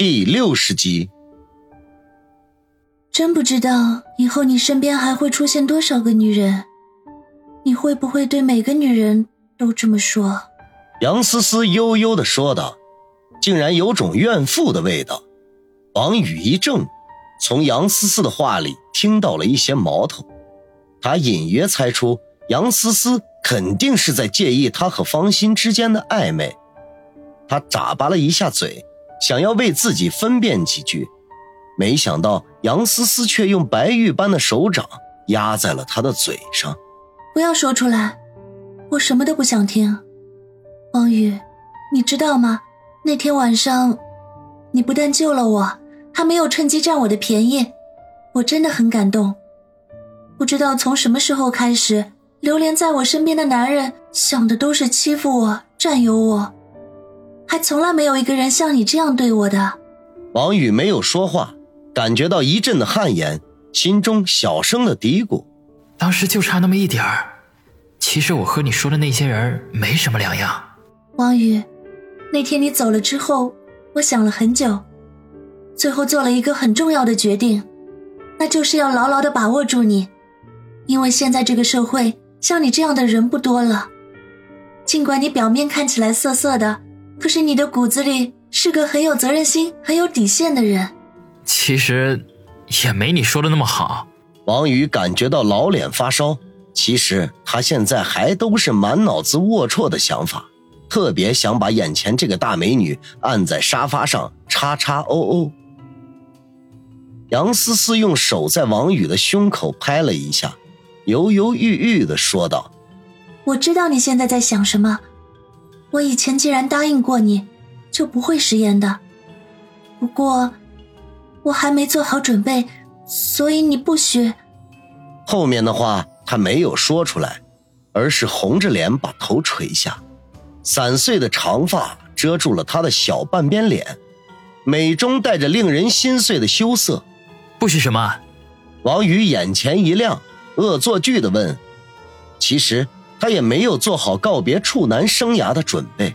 第六十集，真不知道以后你身边还会出现多少个女人，你会不会对每个女人都这么说？杨思思悠悠的说道，竟然有种怨妇的味道。王宇一怔，从杨思思的话里听到了一些矛头，他隐约猜出杨思思肯定是在介意他和方心之间的暧昧，他眨巴了一下嘴。想要为自己分辨几句，没想到杨思思却用白玉般的手掌压在了他的嘴上。不要说出来，我什么都不想听。王宇，你知道吗？那天晚上，你不但救了我，还没有趁机占我的便宜，我真的很感动。不知道从什么时候开始，流连在我身边的男人想的都是欺负我、占有我。还从来没有一个人像你这样对我的。王宇没有说话，感觉到一阵的汗颜，心中小声的嘀咕：“当时就差那么一点儿，其实我和你说的那些人没什么两样。”王宇，那天你走了之后，我想了很久，最后做了一个很重要的决定，那就是要牢牢的把握住你，因为现在这个社会像你这样的人不多了，尽管你表面看起来涩涩的。可是你的骨子里是个很有责任心、很有底线的人。其实，也没你说的那么好。王宇感觉到老脸发烧。其实他现在还都是满脑子龌龊的想法，特别想把眼前这个大美女按在沙发上叉叉哦哦。杨思思用手在王宇的胸口拍了一下，犹犹豫豫的说道：“我知道你现在在想什么。”我以前既然答应过你，就不会食言的。不过，我还没做好准备，所以你不许。后面的话他没有说出来，而是红着脸把头垂下，散碎的长发遮住了他的小半边脸，美中带着令人心碎的羞涩。不许什么？王宇眼前一亮，恶作剧的问：“其实。”他也没有做好告别处男生涯的准备，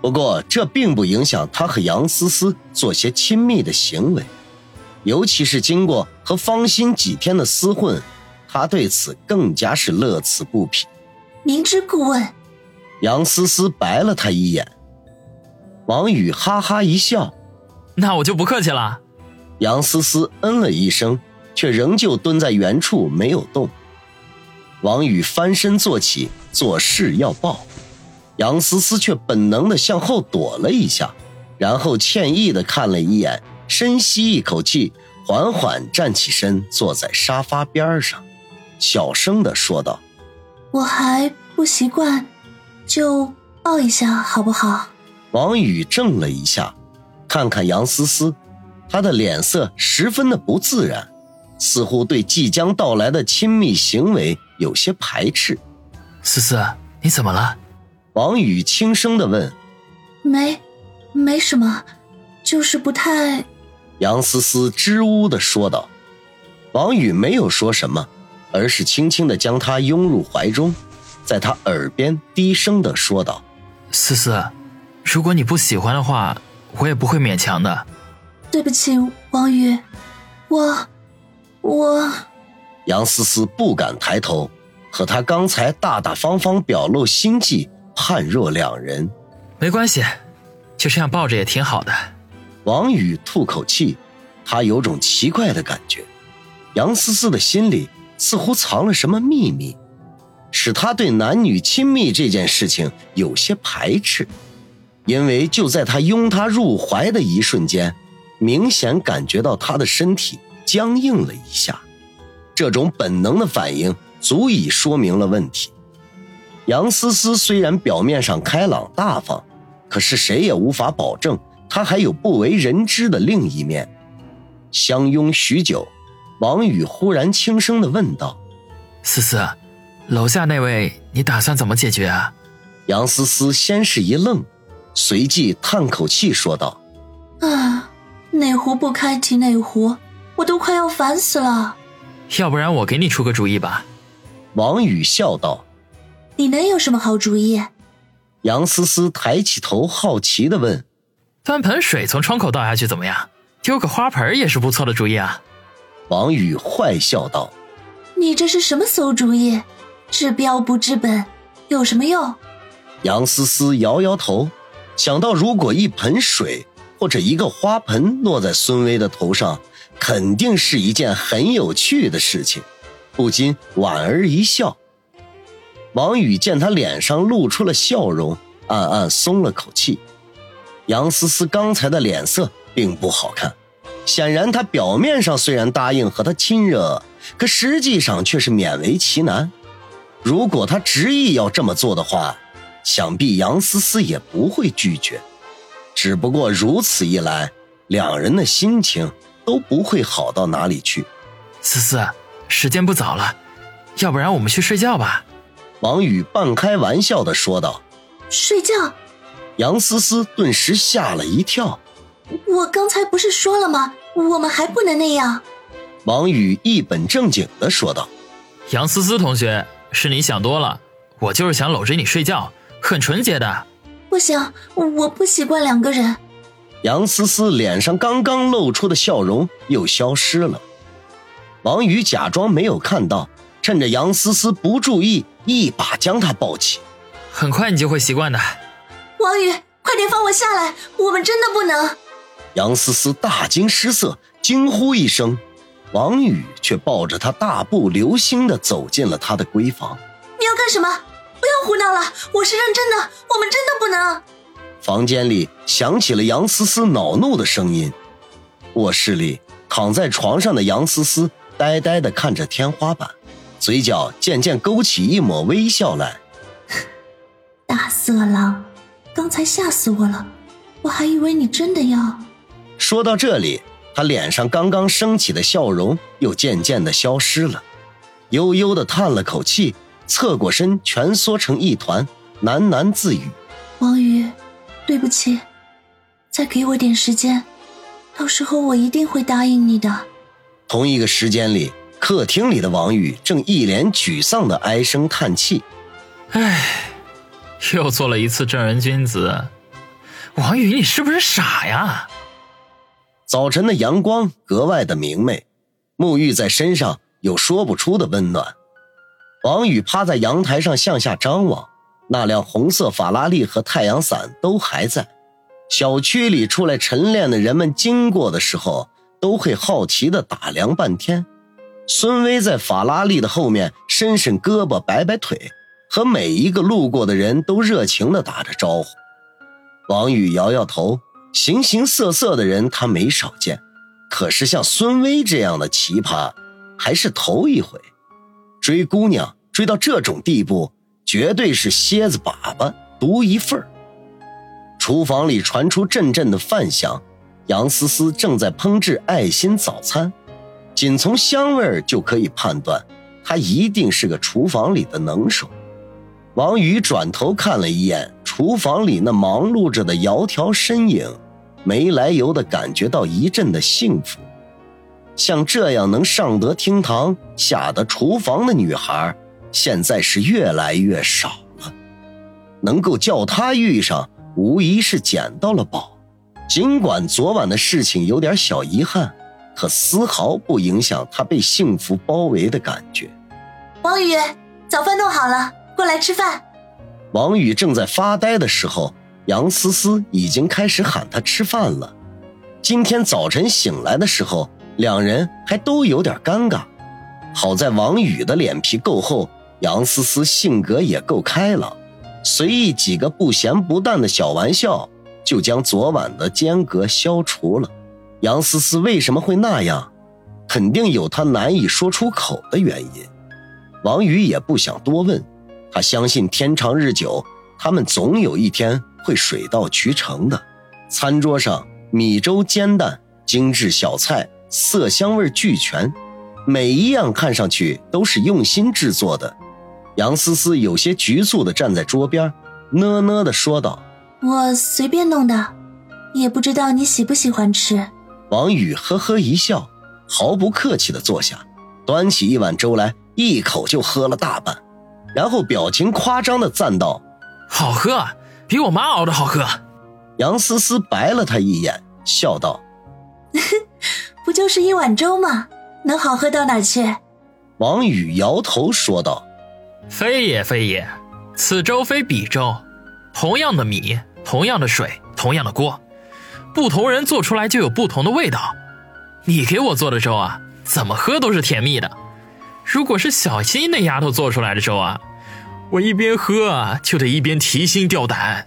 不过这并不影响他和杨思思做些亲密的行为，尤其是经过和方心几天的厮混，他对此更加是乐此不疲。明知故问，杨思思白了他一眼。王宇哈哈一笑，那我就不客气了。杨思思嗯了一声，却仍旧蹲在原处没有动。王宇翻身坐起，做势要抱，杨思思却本能的向后躲了一下，然后歉意的看了一眼，深吸一口气，缓缓站起身，坐在沙发边上，小声的说道：“我还不习惯，就抱一下好不好？”王宇怔了一下，看看杨思思，她的脸色十分的不自然。似乎对即将到来的亲密行为有些排斥。思思，你怎么了？王宇轻声的问。没，没什么，就是不太……杨思思支吾的说道。王宇没有说什么，而是轻轻的将她拥入怀中，在她耳边低声的说道：“思思，如果你不喜欢的话，我也不会勉强的。”对不起，王宇，我。我，杨思思不敢抬头，和他刚才大大方方表露心迹判若两人。没关系，就这样抱着也挺好的。王宇吐口气，他有种奇怪的感觉，杨思思的心里似乎藏了什么秘密，使他对男女亲密这件事情有些排斥。因为就在他拥她入怀的一瞬间，明显感觉到她的身体。僵硬了一下，这种本能的反应足以说明了问题。杨思思虽然表面上开朗大方，可是谁也无法保证她还有不为人知的另一面。相拥许久，王宇忽然轻声的问道：“思思，楼下那位，你打算怎么解决啊？”杨思思先是一愣，随即叹口气说道：“啊，哪壶不开提哪壶。”我都快要烦死了，要不然我给你出个主意吧。”王宇笑道。“你能有什么好主意？”杨思思抬起头，好奇的问。端盆水从窗口倒下去怎么样？丢个花盆也是不错的主意啊。王宇坏笑道：“你这是什么馊主意？治标不治本，有什么用？”杨思思摇摇头，想到如果一盆水或者一个花盆落在孙威的头上，肯定是一件很有趣的事情，不禁莞尔一笑。王宇见他脸上露出了笑容，暗暗松了口气。杨思思刚才的脸色并不好看。显然，他表面上虽然答应和他亲热，可实际上却是勉为其难。如果他执意要这么做的话，想必杨思思也不会拒绝。只不过如此一来，两人的心情都不会好到哪里去。思思，时间不早了，要不然我们去睡觉吧？王宇半开玩笑的说道。睡觉？杨思思顿时吓了一跳。我刚才不是说了吗？我们还不能那样。王宇一本正经的说道：“杨思思同学，是你想多了，我就是想搂着你睡觉，很纯洁的。”不行，我不习惯两个人。杨思思脸上刚刚露出的笑容又消失了。王宇假装没有看到，趁着杨思思不注意，一把将她抱起。很快你就会习惯的。王宇，快点放我下来，我们真的不能。杨思思大惊失色，惊呼一声，王宇却抱着她大步流星的走进了她的闺房。你要干什么？不要胡闹了，我是认真的，我们真的不能。房间里响起了杨思思恼怒的声音。卧室里躺在床上的杨思思呆呆地看着天花板，嘴角渐渐勾起一抹微笑来。大色狼，刚才吓死我了，我还以为你真的要。说到这里，他脸上刚刚升起的笑容又渐渐的消失了，悠悠的叹了口气，侧过身蜷缩成一团，喃喃自语：“王宇，对不起，再给我点时间，到时候我一定会答应你的。”同一个时间里，客厅里的王宇正一脸沮丧的唉声叹气：“唉，又做了一次正人君子。王宇，你是不是傻呀？”早晨的阳光格外的明媚，沐浴在身上有说不出的温暖。王宇趴在阳台上向下张望，那辆红色法拉利和太阳伞都还在。小区里出来晨练的人们经过的时候，都会好奇的打量半天。孙威在法拉利的后面伸伸胳膊摆摆腿，和每一个路过的人都热情的打着招呼。王宇摇摇头。形形色色的人他没少见，可是像孙威这样的奇葩还是头一回。追姑娘追到这种地步，绝对是蝎子粑粑独一份厨房里传出阵阵的饭香，杨思思正在烹制爱心早餐，仅从香味就可以判断，她一定是个厨房里的能手。王宇转头看了一眼厨房里那忙碌着的窈窕身影，没来由的感觉到一阵的幸福。像这样能上得厅堂、下得厨房的女孩，现在是越来越少了。能够叫他遇上，无疑是捡到了宝。尽管昨晚的事情有点小遗憾，可丝毫不影响他被幸福包围的感觉。王宇，早饭弄好了。过来吃饭。王宇正在发呆的时候，杨思思已经开始喊他吃饭了。今天早晨醒来的时候，两人还都有点尴尬。好在王宇的脸皮够厚，杨思思性格也够开朗，随意几个不咸不淡的小玩笑，就将昨晚的间隔消除了。杨思思为什么会那样？肯定有她难以说出口的原因。王宇也不想多问。他相信天长日久，他们总有一天会水到渠成的。餐桌上米粥煎蛋，精致小菜，色香味俱全，每一样看上去都是用心制作的。杨思思有些局促地站在桌边，呢呢地说道：“我随便弄的，也不知道你喜不喜欢吃。”王宇呵呵一笑，毫不客气地坐下，端起一碗粥来，一口就喝了大半。然后表情夸张的赞道：“好喝，比我妈熬的好喝。”杨思思白了他一眼，笑道：“不就是一碗粥吗？能好喝到哪去？”王宇摇头说道：“非也非也，此粥非彼粥，同样的米，同样的水，同样的锅，不同人做出来就有不同的味道。你给我做的粥啊，怎么喝都是甜蜜的。如果是小新那丫头做出来的粥啊，我一边喝啊就得一边提心吊胆。”